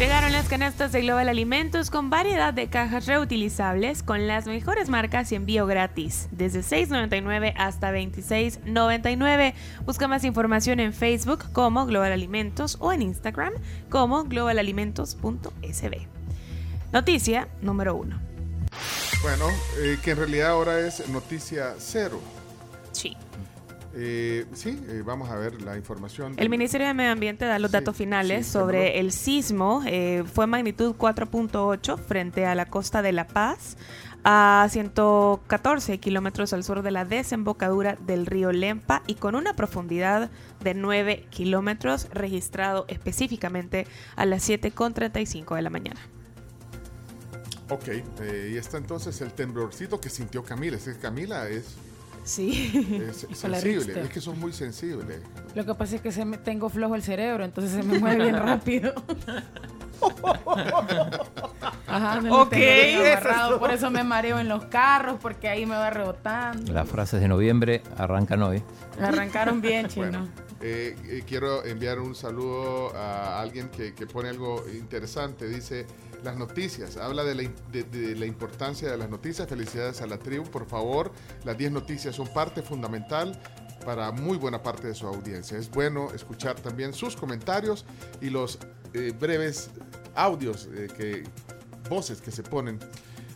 Llegaron las canastas de Global Alimentos con variedad de cajas reutilizables con las mejores marcas y envío gratis, desde 6.99 hasta 26.99. Busca más información en Facebook como Global Alimentos o en Instagram como globalalimentos.sb. Noticia número 1. Bueno, eh, que en realidad ahora es noticia cero. Sí. Eh, sí, eh, vamos a ver la información. El Ministerio de Medio Ambiente da los Sí, datos finales sí, sobre el sismo. Eh, fue magnitud 4.8 frente a la costa de La Paz, a 114 kilómetros al sur de la desembocadura del río Lempa y con una profundidad de 9 kilómetros registrado específicamente a las 7.35 de la mañana. Ok, eh, y está entonces el temblorcito que sintió Camila. Es que Camila es, Sí. es sensible, es que sos muy sensible. Lo que pasa es que se me- tengo flojo el cerebro, entonces se me mueve bien rápido. Ajá, me lo Ok. tengo agarrado, por eso me mareo en los carros, porque ahí me va rebotando. Las frases de noviembre arrancan hoy. Arrancaron bien, chino. Bueno, eh, eh, quiero enviar un saludo a alguien que, que pone algo interesante. Dice, las noticias, habla de la, de la importancia de las noticias. Felicidades a la tribu, por favor. Las 10 noticias son parte fundamental para muy buena parte de su audiencia. Es bueno escuchar también sus comentarios y los eh, breves audios, eh, que, voces que se ponen.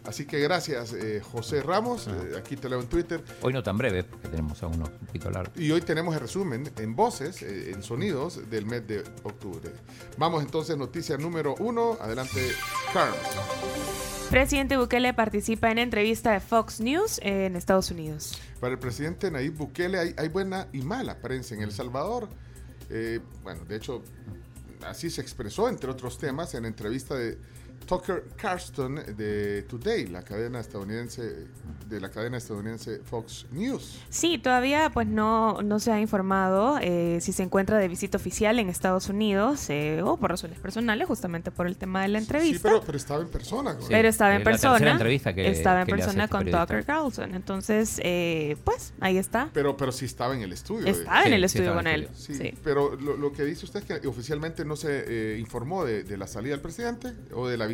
Así que gracias, eh, José Ramos. Eh, aquí te leo en Twitter. Hoy no tan breve, porque tenemos a uno un poquito largo. Y hoy tenemos el resumen en voces, eh, en sonidos del mes de octubre. Vamos entonces, noticia número uno. Adelante, Carlos. Presidente Bukele participa en entrevista de Fox News en Estados Unidos. Para el presidente Nayib Bukele hay, hay buena y mala prensa en El Salvador. Eh, bueno, de hecho, así se expresó, entre otros temas, en entrevista de Tucker Carlson de Today, la cadena estadounidense, de la cadena estadounidense Fox News. Sí, todavía pues no, no se ha informado eh, si se encuentra de visita oficial en Estados Unidos eh, o por razones personales, justamente por el tema de la Sí, entrevista. pero, pero estaba en persona. pero estaba en es la persona. entrevista que- estaba en que persona este con periodista. Tucker Carlson. Entonces, eh, pues ahí está. Pero, pero sí estaba en el estudio. Estaba Sí, en el sí estudio con en él. Sí, Sí. pero lo, lo que dice usted es que oficialmente no se eh, informó de, de la salida del presidente o de la visita,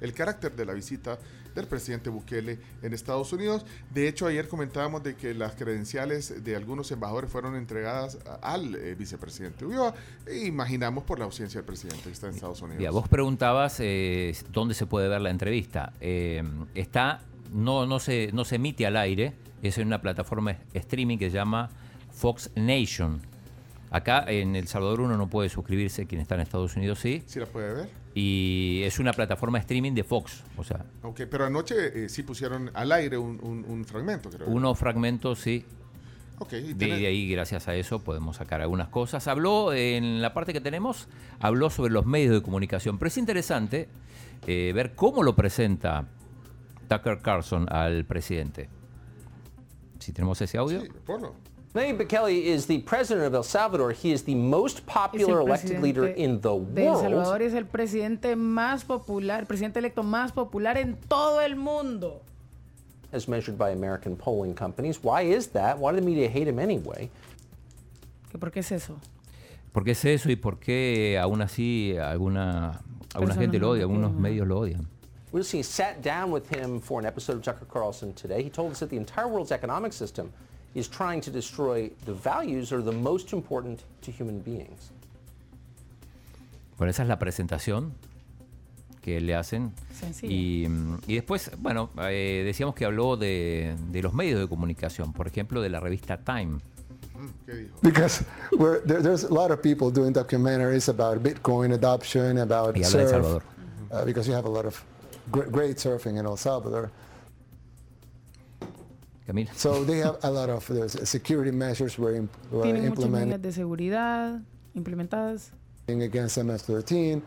el carácter de la visita del presidente Bukele en Estados Unidos. De hecho, ayer comentábamos de que las credenciales de algunos embajadores fueron entregadas al eh, vicepresidente Ulloa. E imaginamos por la ausencia del presidente que está en Estados Unidos. Ya, vos preguntabas eh, dónde se puede ver la entrevista. Eh, está, no, no, se, no se emite al aire, es en una plataforma streaming que se llama Fox Nation. Acá en El Salvador uno no puede suscribirse, quien está en Estados Unidos sí. ¿Sí la puede ver? Y es una plataforma streaming de Fox. O sea, Ok, pero anoche eh, sí pusieron al aire un, un- un fragmento, creo. unos fragmentos sí. Ok, y De, ahí, gracias a eso, podemos sacar algunas cosas. Habló, en la parte que tenemos, habló sobre los medios de comunicación. Pero es interesante eh, ver cómo lo presenta Tucker Carlson al presidente. Si tenemos ese audio. Sí, ponlo. Nayib Bukele is the president of El Salvador. He is the most popular elected leader in the de El Salvador world. y es el presidente más popular, el presidente electo más popular en todo el mundo. As measured by American polling companies. Why is that? Why do the media hate him anyway? ¿Que ¿Por qué es eso? ¿Por qué es eso y por qué aún así alguna, alguna Personas gente lo no odia, lo algunos quieren. medios lo odian? Lucy sat down with him for an episode of Tucker Carlson today. He told us that the entire world's economic system is trying to destroy the values that are the most important to human beings. Bueno, esa es la presentación que le hacen. Sencillo. Y, mm, y después, bueno, eh, decíamos que habló de, de los medios de comunicación, por ejemplo, de la revista Time. ¿Qué because we're, there, there's a lot of people doing documentaries about Bitcoin adoption, about Y habla surf, uh, because you have a lot of great, great surfing in El Salvador. Camila. So they have a lot of there's security measures were, imp- were Tienen muchas medidas implemented de seguridad implementadas. against MS-13.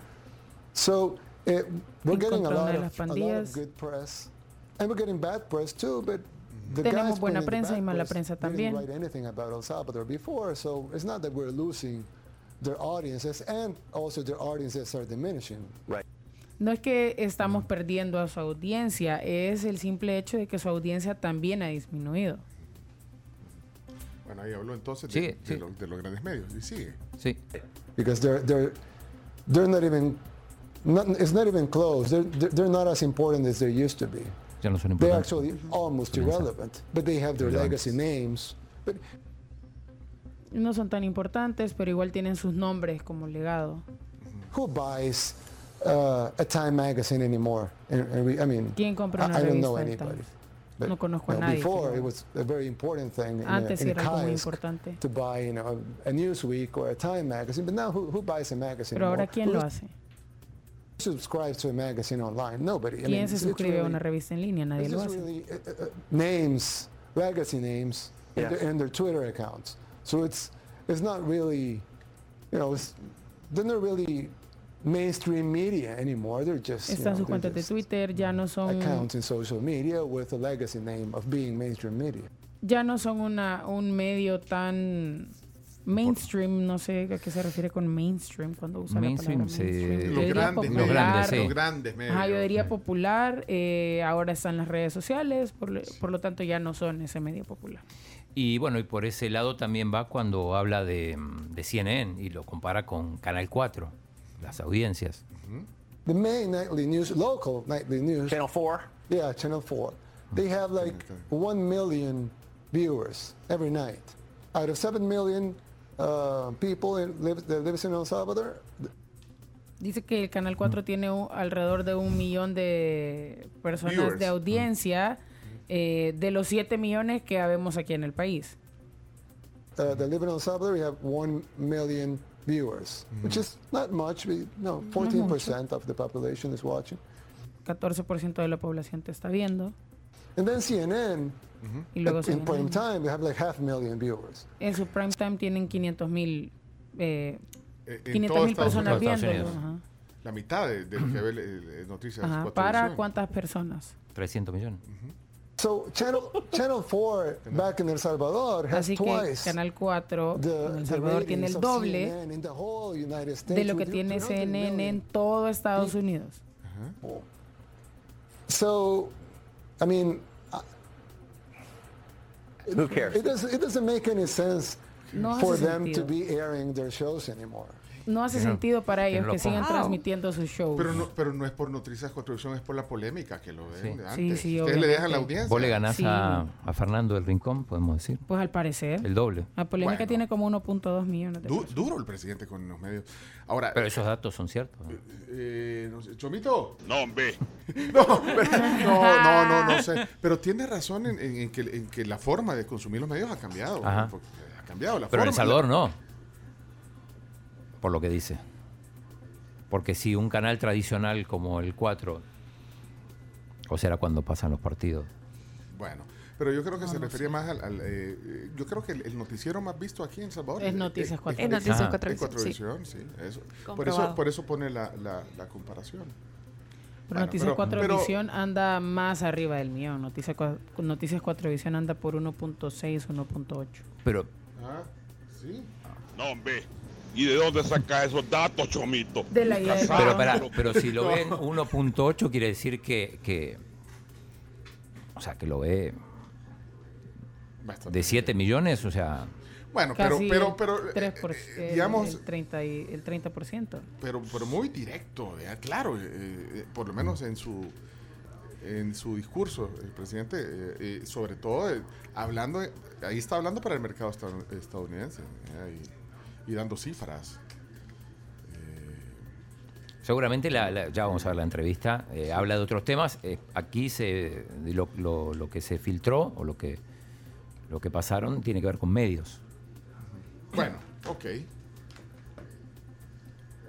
So uh, we're En getting a lot of, a lot of good press And we're getting bad press too, but the Tenemos guys buena putting the prensa bad y mala press prensa didn't también. write anything about El Salvador before, so it's not that we're losing their audiences, and also their audiences are diminishing. Right. No es que estamos perdiendo a su audiencia, es el simple hecho de que su audiencia también ha disminuido. Bueno, ahí habló entonces de, Sigue, de sí. lo- de los grandes medios. Y sigue. Sí. because they're they're they're not even not, it's not even close. They're, they're they're not as important as they used to be. Ya no son They're importantes. actually almost irrelevant, but they have their legacy names. But No son tan importantes, pero igual tienen sus nombres como legado. who buys uh, a Time magazine anymore? And, and we, I mean, ¿Quién compra I, una I don't know revista del anybody. Times? But, No conozco a you know, nadie que Before lo- it was a very important thing in, a, Antes in era algo muy Kaisk importante. to buy, you know, a, a Newsweek or a Time magazine. But now, who, who buys a magazine? Pero ahora, anymore? ¿quién Who lo hace? subscribes to a magazine online? Nobody. I ¿Quién mean, se it's suscribe a literally- una revista en línea? Nadie It's lo just hace. really uh, uh, uh, names, legacy names, in, Yes. their, in their Twitter accounts. So it's it's not really, you know, it's, they're not really mainstream media anymore. They're just you Están know, sus cuentas de just Twitter, ya no son accounts in social media with a legacy name of being mainstream media. ya no son una, un medio tan mainstream, no sé a qué se refiere con mainstream cuando usa Mainstream la palabra mainstream. Yo Los grandes Los medios. grandes, sí. Los grandes medios. Ajá, yo diría popular, eh, ahora están las redes sociales, por, lo- por lo tanto ya no son ese medio popular. Y bueno, y por ese lado también va cuando habla de, de CNN y lo compara con Canal 4, las audiencias. The main nightly news, local nightly news, Channel 4. yeah, Channel 4, they have like one million viewers every night. Out of seven million uh, people in, live, that lives in El Salvador, Dice que el Canal 4 tiene un- alrededor de un millón de personas Viewers. de audiencia eh, de los 7 millones que habemos aquí en el país. uh, that live in El Salvador, we have one million viewers, which is not much. We, no, 14% of the population is watching. 14% de la población te está viendo. And then CNN, Y luego in prime CNN. time, they have like half a million viewers. en su prime time tienen 500 mil eh, Eh, en 500 todo mil Estados personas viéndolo. Ajá. La mitad de, de lo que ve noticias. Ajá, ¿Para cuántas personas? 300 millones. So Channel Channel 4 back in El Salvador has Así que twice Canal 4 the, en El Salvador tiene el doble CNN in the whole United States. de lo que tiene 300 CNN en todo Estados Unidos. Uh-huh. So, I mean, Who cares? it doesn't, it doesn't make any sense No for hace them to be airing their shows anymore. No hace Que no- sentido para que ellos lo que sigan transmitiendo sus shows. Pero no, pero no es por Noticias Construcción, es por la polémica que lo ven Sí. antes. Sí, sí, Ustedes le dejan la obviamente. audiencia. Vos le ganás Sí. a, a Fernando del Rincón, podemos decir. Pues al parecer. El doble. La polémica Bueno. tiene como 1.2 millones de Du- personas. duro el presidente con los medios. Ahora, Pero esos datos son ciertos. ¿no? eh, no sé, Chomito. No, hombre. No, pero- no, no, no, no sé. Pero tiene razón en, en- en que, en que la forma de consumir los medios ha cambiado. Ha cambiado la Pero forma. El Salvador no. Por lo que dice. Porque si un canal tradicional como el 4, o será cuando pasan los partidos. Bueno, pero yo creo que se refería más al... al, eh, yo creo que el, el noticiero más visto aquí en Salvador... Es Noticias eh, Cuatro Es Noticias Ajá. Cuatro es Visión, sí. Cuatrovisión, sí. eso. Por, eso, por eso pone la, la, la comparación. Pero Bueno, Noticias pero- 4 pero- Visión anda más arriba del millón. Noticias, Noticias 4 Visión anda por 1.6, 1.8. Pero Ah, sí. No, hombre. ¿Y de dónde saca esos datos, Chomito? De la idea Pero, si lo ven 1.8 quiere decir que, que- o sea, que lo ve Bastante. de 7 millones, o sea, Bueno, pero, Casi pero, pero, eh, 3 por- eh, el- digamos, el 30, y- el 30%. pero, pero muy directo, ¿verdad? claro, eh, eh, por lo menos en su en su discurso, el presidente, eh, eh, sobre todo eh, hablando, ahí está hablando para el mercado estadoun- estadounidense y, y dando cifras. seguramente la- la- ya vamos a ver la entrevista, eh, habla de otros temas. eh, aquí se, lo, lo- lo que se filtró o lo que, lo que pasaron tiene que ver con medios. Bueno, ok.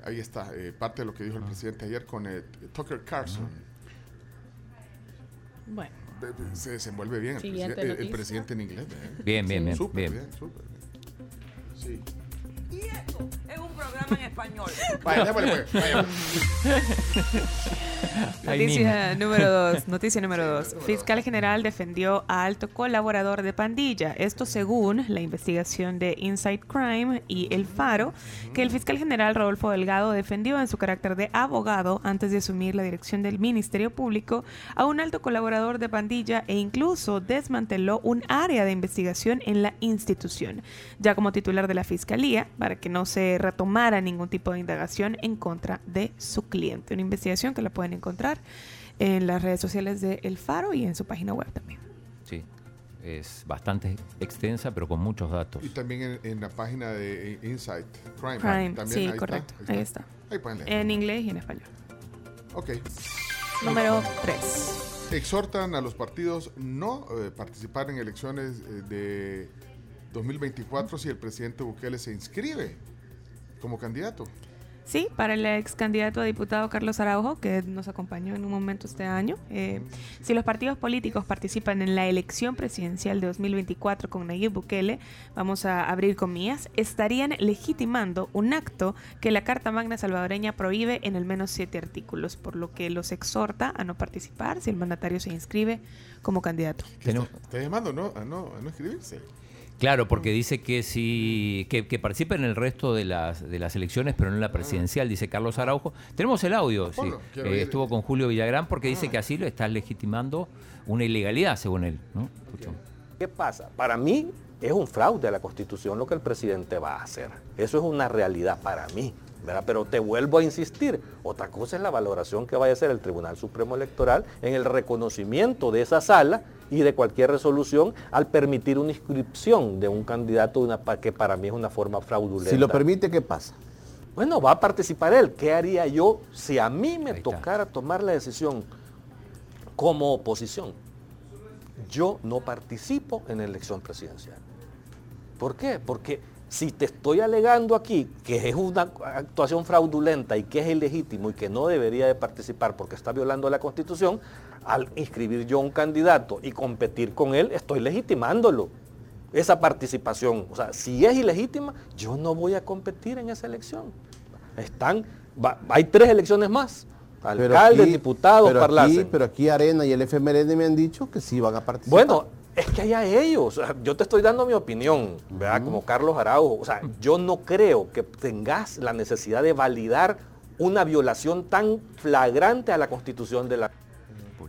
Ahí está, eh, parte de lo que dijo el presidente ayer con eh, Tucker Carlson. Bueno, Eh, eh, Se desenvuelve bien el, el- presidente en inglés. ¿eh? Bien, bien, bien, Súper bien. bien, súper bien. Sí. Y esto es un programa en español. Vaya, démosle, pues, vaya. Noticia número 2. Noticia número 2. Fiscal general defendió a alto colaborador de pandilla. Esto según la investigación de Inside Crime y El Faro, que el fiscal general Rodolfo Delgado defendió en su carácter de abogado antes de asumir la dirección del Ministerio Público a un alto colaborador de pandilla e incluso desmanteló un área de investigación en la institución, ya como titular de la fiscalía, para que no se retomara ningún tipo de indagación en contra de su cliente. Una investigación que la pueden encontrar en las redes sociales de El Faro y en su página web también. Sí, es bastante extensa, pero con muchos datos. Y también en, en la página de Insight Crime. Crime, también sí, ahí correcto. Está, Ahí está. Ahí pueden leer. En inglés y en español. Ok. Número 3. Exhortan a los partidos no eh, participar en elecciones eh, de 2024 si el presidente Bukele se inscribe como candidato. Sí, para el ex candidato a diputado Carlos Araujo, que nos acompañó en un momento este año. eh, si los partidos políticos participan en la elección presidencial de 2024 con Nayib Bukele, vamos a abrir comillas, estarían legitimando un acto que la Carta Magna salvadoreña prohíbe en al menos siete artículos, por lo que los exhorta a no participar si el mandatario se inscribe como candidato. Tenemos- Está llamando ¿no? a, no, a no inscribirse. Claro, porque dice que si que, que participe en el resto de las de las elecciones, pero no en la presidencial, dice Carlos Araujo. Tenemos el audio, sí. Eh, estuvo con Julio Villagrán porque dice que así lo está legitimando una ilegalidad, según él. ¿Qué pasa? Para mí es un fraude a la Constitución lo que el presidente va a hacer. Eso es una realidad para mí. ¿verdad? Pero te vuelvo a insistir, otra cosa es la valoración que vaya a hacer el Tribunal Supremo Electoral en el reconocimiento de esa sala y de cualquier resolución al permitir una inscripción de un candidato una, que para mí es una forma fraudulenta. Si lo permite, ¿qué pasa? Bueno, va a participar él. ¿Qué haría yo si a mí me Ahí está. tocara tomar la decisión como oposición? Yo no participo en la elección presidencial. ¿Por qué? Porque si te estoy alegando aquí que es una actuación fraudulenta y que es ilegítimo y que no debería de participar porque está violando la Constitución, al inscribir yo un candidato y competir con él, estoy legitimándolo. Esa participación, o sea, si es ilegítima, yo no voy a competir en esa elección. Están, va- hay tres elecciones más. Alcaldes, diputados, pero aquí, pero aquí Arena y el FMLN me han dicho que sí van a participar. Bueno, es que allá ellos. Yo te estoy dando mi opinión, ¿verdad? Como Carlos Araujo. O sea, yo no creo que tengas la necesidad de validar una violación tan flagrante a la constitución de la...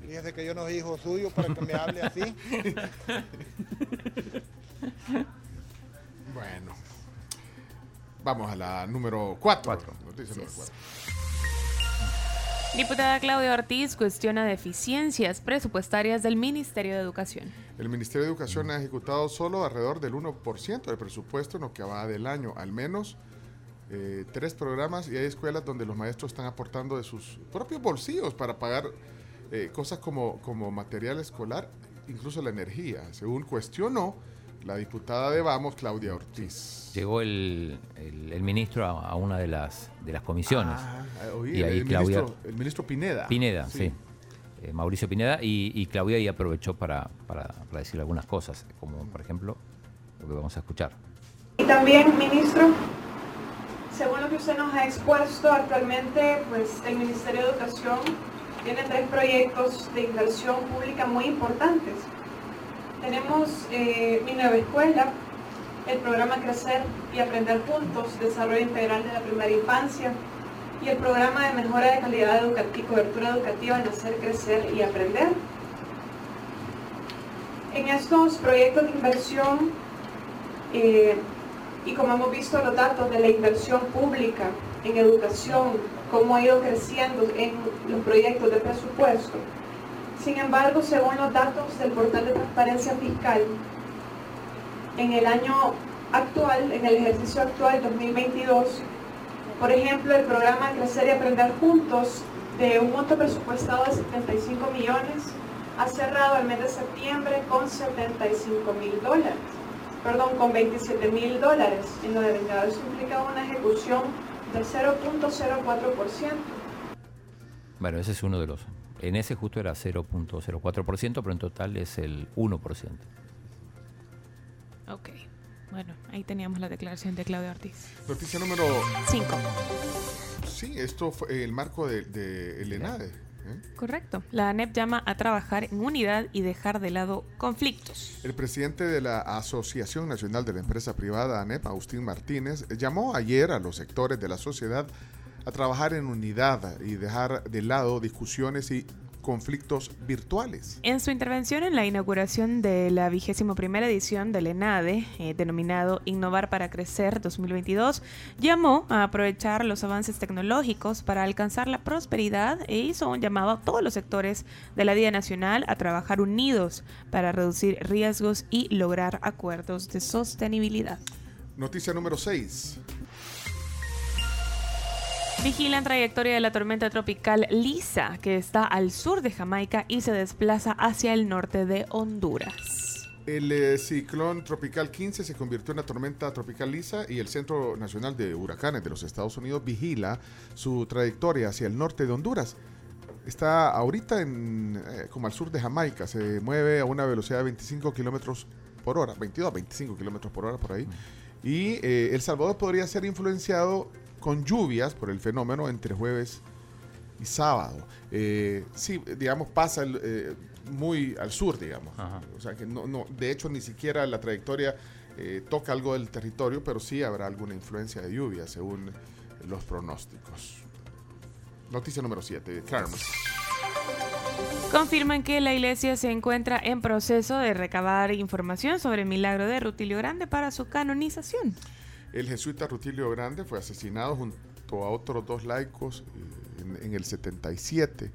Fíjese que yo no soy hijo suyo para que me hable así. Bueno. Vamos a la número 4. Noticia número 4. Diputada Claudia Ortiz cuestiona deficiencias presupuestarias del Ministerio de Educación. El Ministerio de Educación ha ejecutado solo alrededor del 1% del presupuesto en lo que va del año, al menos eh, tres programas y hay escuelas donde los maestros están aportando de sus propios bolsillos para pagar eh, cosas como, como material escolar, incluso la energía, según cuestionó la diputada de Vamos, Claudia Ortiz. Llegó el, el- el ministro a, a una de las de las comisiones. Ah, oí, y el, ahí el Claudia ministro, el ministro Pineda. Pineda, sí. Eh, Mauricio Pineda y, y Claudia ahí aprovechó para, para, para decir algunas cosas, como por ejemplo lo que vamos a escuchar. Y también, ministro, según lo que usted nos ha expuesto actualmente, pues el Ministerio de Educación tiene tres proyectos de inversión pública muy importantes. Tenemos eh, mi nueva escuela, el programa Crecer y Aprender Juntos, desarrollo integral de la primera infancia, y el programa de mejora de calidad educativa y cobertura educativa Nacer, Crecer y Aprender. En estos proyectos de inversión, eh, y como hemos visto los datos de la inversión pública en educación, cómo ha ido creciendo en los proyectos de presupuesto. Sin embargo, según los datos del portal de transparencia fiscal, en el año actual, en el ejercicio actual 2022, por ejemplo, el programa Crecer y Aprender Juntos, de un monto presupuestado de 75 millones, ha cerrado el mes de septiembre con 75 mil dólares perdón, con 27 mil dólares en lo de vengado. Eso implica una ejecución del 0.04%. Bueno, ese es uno de los. En ese justo era 0.04%, pero en total es el 1%. Ok. Bueno, ahí teníamos la declaración de Claudia Ortiz. Noticia número 5. Sí, esto fue el marco del de, el ENADE. Correcto. La ANEP llama a trabajar en unidad y dejar de lado conflictos. El presidente de la Asociación Nacional de la Empresa Privada, ANEP, Agustín Martínez, llamó ayer a los sectores de la sociedad a trabajar en unidad y dejar de lado discusiones y conflictos virtuales. En su intervención en la inauguración de la vigésimo primera edición del ENADE, eh, denominado Innovar para Crecer 2022, llamó a aprovechar los avances tecnológicos para alcanzar la prosperidad e hizo un llamado a todos los sectores de la vida nacional a trabajar unidos para reducir riesgos y lograr acuerdos de sostenibilidad. Noticia número 6. Vigilan trayectoria de la tormenta tropical Lisa, que está al sur de Jamaica y se desplaza hacia el norte de Honduras. El eh, ciclón tropical 15 se convirtió en una tormenta tropical lisa y el Centro Nacional de Huracanes de los Estados Unidos vigila su trayectoria hacia el norte de Honduras. Está ahorita en, eh, como al sur de Jamaica, se mueve a una velocidad de 25 kilómetros por hora, 22 a 25 kilómetros por hora por ahí. Y eh, El Salvador podría ser influenciado con lluvias por el fenómeno entre jueves y sábado. Eh, sí, digamos, pasa el, eh, muy al sur, digamos. O sea que no, no, de hecho ni siquiera la trayectoria eh, toca algo del territorio, pero sí habrá alguna influencia de lluvia según los pronósticos. Noticia número 7, Carmen. Confirman que la iglesia se encuentra en proceso de recabar información sobre el milagro de Rutilio Grande para su canonización. El jesuita Rutilio Grande fue asesinado junto a otros dos laicos eh, en, en el 77,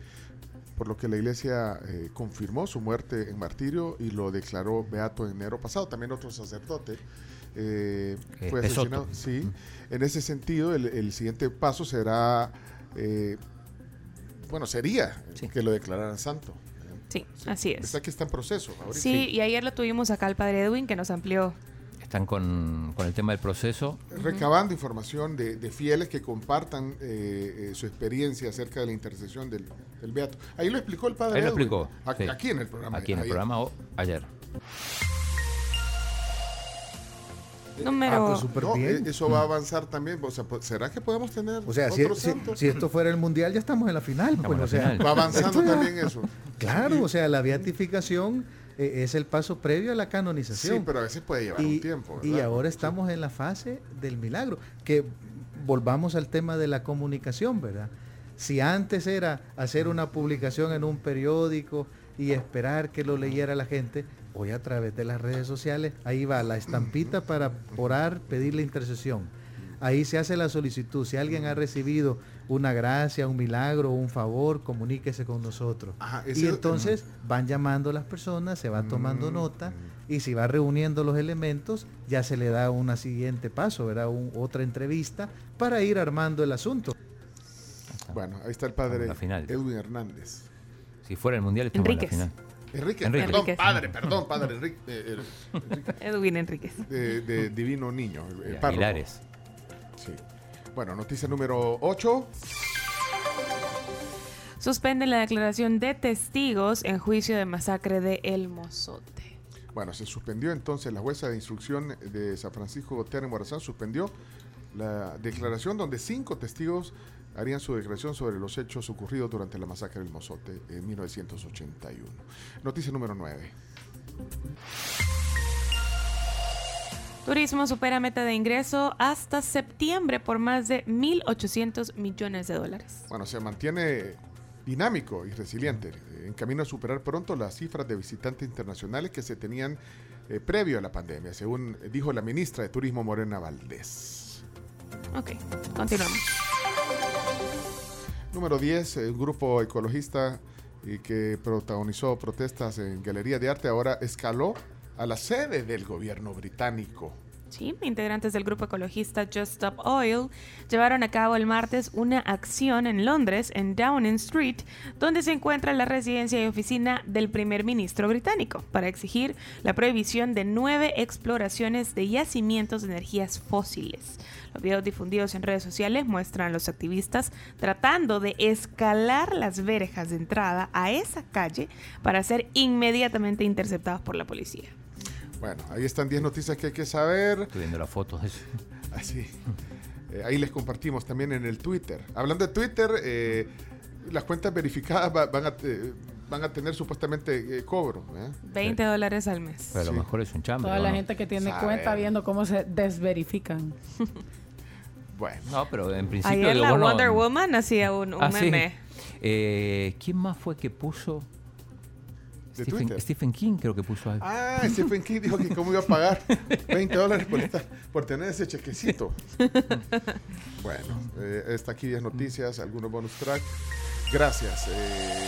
por lo que la iglesia eh, confirmó su muerte en martirio y lo declaró beato en enero pasado. También otro sacerdote eh, Eh, fue Pesoto. asesinado. Sí, en ese sentido, el, el siguiente paso será, eh, bueno, sería que lo declararan santo. Sí, así es. Está que está en proceso. ahorita. Sí, y ayer lo tuvimos acá al padre Edwin que nos amplió. Están con, con el tema del proceso. recabando información de, de fieles que compartan eh, eh, su experiencia acerca de la intercesión del, del Beato. Ahí lo explicó el padre. Ahí lo Edwin. explicó. A- sí. Aquí en el programa. Aquí en el ayer. programa o ayer. Número. Ah, pues No, bien. eh, eso va a avanzar también. O sea, pues, ¿será que podemos tener O sea, si, esto fuera el mundial, ya estamos en la final. pues, en la o sea, final. Va avanzando también eso. Claro, o sea, la beatificación eh, es el paso previo a la canonización. Sí, pero a veces puede llevar y, un tiempo. y ahora estamos en la fase del milagro. Que volvamos al tema de la comunicación, ¿verdad? Si antes era hacer una publicación en un periódico y esperar que lo leyera la gente, hoy a través de las redes sociales, ahí va la estampita para orar, pedir la intercesión. Ahí se hace la solicitud. Si alguien ha recibido una gracia, un milagro, un favor, comuníquese con nosotros. Ajá, y entonces van llamando las personas, se va tomando Mm, nota y si va reuniendo los elementos, ya se le da un siguiente paso, ¿verdad? Un- otra entrevista para ir armando el asunto. Bueno, ahí está el padre final. Edwin Hernández. Si fuera el mundial, estamos Enríquez. en la final. Enrique, Enrique. perdón, padre, perdón, padre, Enrique, eh, eh, Enrique, Edwin Enríquez. de, de Divino Niño, el, el. Pilares. Sí. Bueno, noticia número 8. Suspenden la declaración de testigos en juicio de masacre de El Mozote. Bueno, se suspendió entonces la jueza de instrucción de San Francisco Gotera Morazán, suspendió la declaración donde cinco testigos harían su declaración sobre los hechos ocurridos durante la masacre del Mozote en 1981. Noticia número 9. Turismo supera meta de ingreso hasta septiembre por más de 1.800 millones de dólares. Bueno, se mantiene dinámico y resiliente, eh, en camino a superar pronto las cifras de visitantes internacionales que se tenían eh, previo a la pandemia, según dijo la ministra de Turismo Morena Valdés. Ok, continuamos. Número 10, el grupo ecologista eh, que protagonizó protestas en Galería de Arte ahora escaló a la sede del gobierno británico. Sí, integrantes del grupo ecologista Just Stop Oil llevaron a cabo el martes una acción en Londres, en Downing Street, donde se encuentra la residencia y oficina del primer ministro británico, para exigir la prohibición de nueve exploraciones de yacimientos de energías fósiles. Los videos difundidos en redes sociales muestran a los activistas tratando de escalar las verjas de entrada a esa calle para ser inmediatamente interceptados por la policía. Bueno, ahí están 10 noticias que hay que saber. Estoy viendo las fotos de eso. Así. Eh, ahí les compartimos también en el Twitter. Hablando de Twitter, eh, las cuentas verificadas va- van, a, te- van a tener supuestamente eh, cobro. ¿eh? 20 dólares al mes. Pero a lo Sí. mejor es un chambre. Toda ¿o la gente que tiene Sabe. cuenta viendo cómo se desverifican. Bueno, No, pero en principio. Ayer la Wonder Woman hacía un, un Ah, sí. meme. Eh, ¿Quién más fue que puso? De Stephen, Twitter. Stephen King creo que puso algo. Ah, Stephen King dijo que cómo iba a pagar 20 dólares por, esta- por tener ese chequecito. bueno, eh, está aquí 10 noticias, algunos bonus track. Gracias. eh,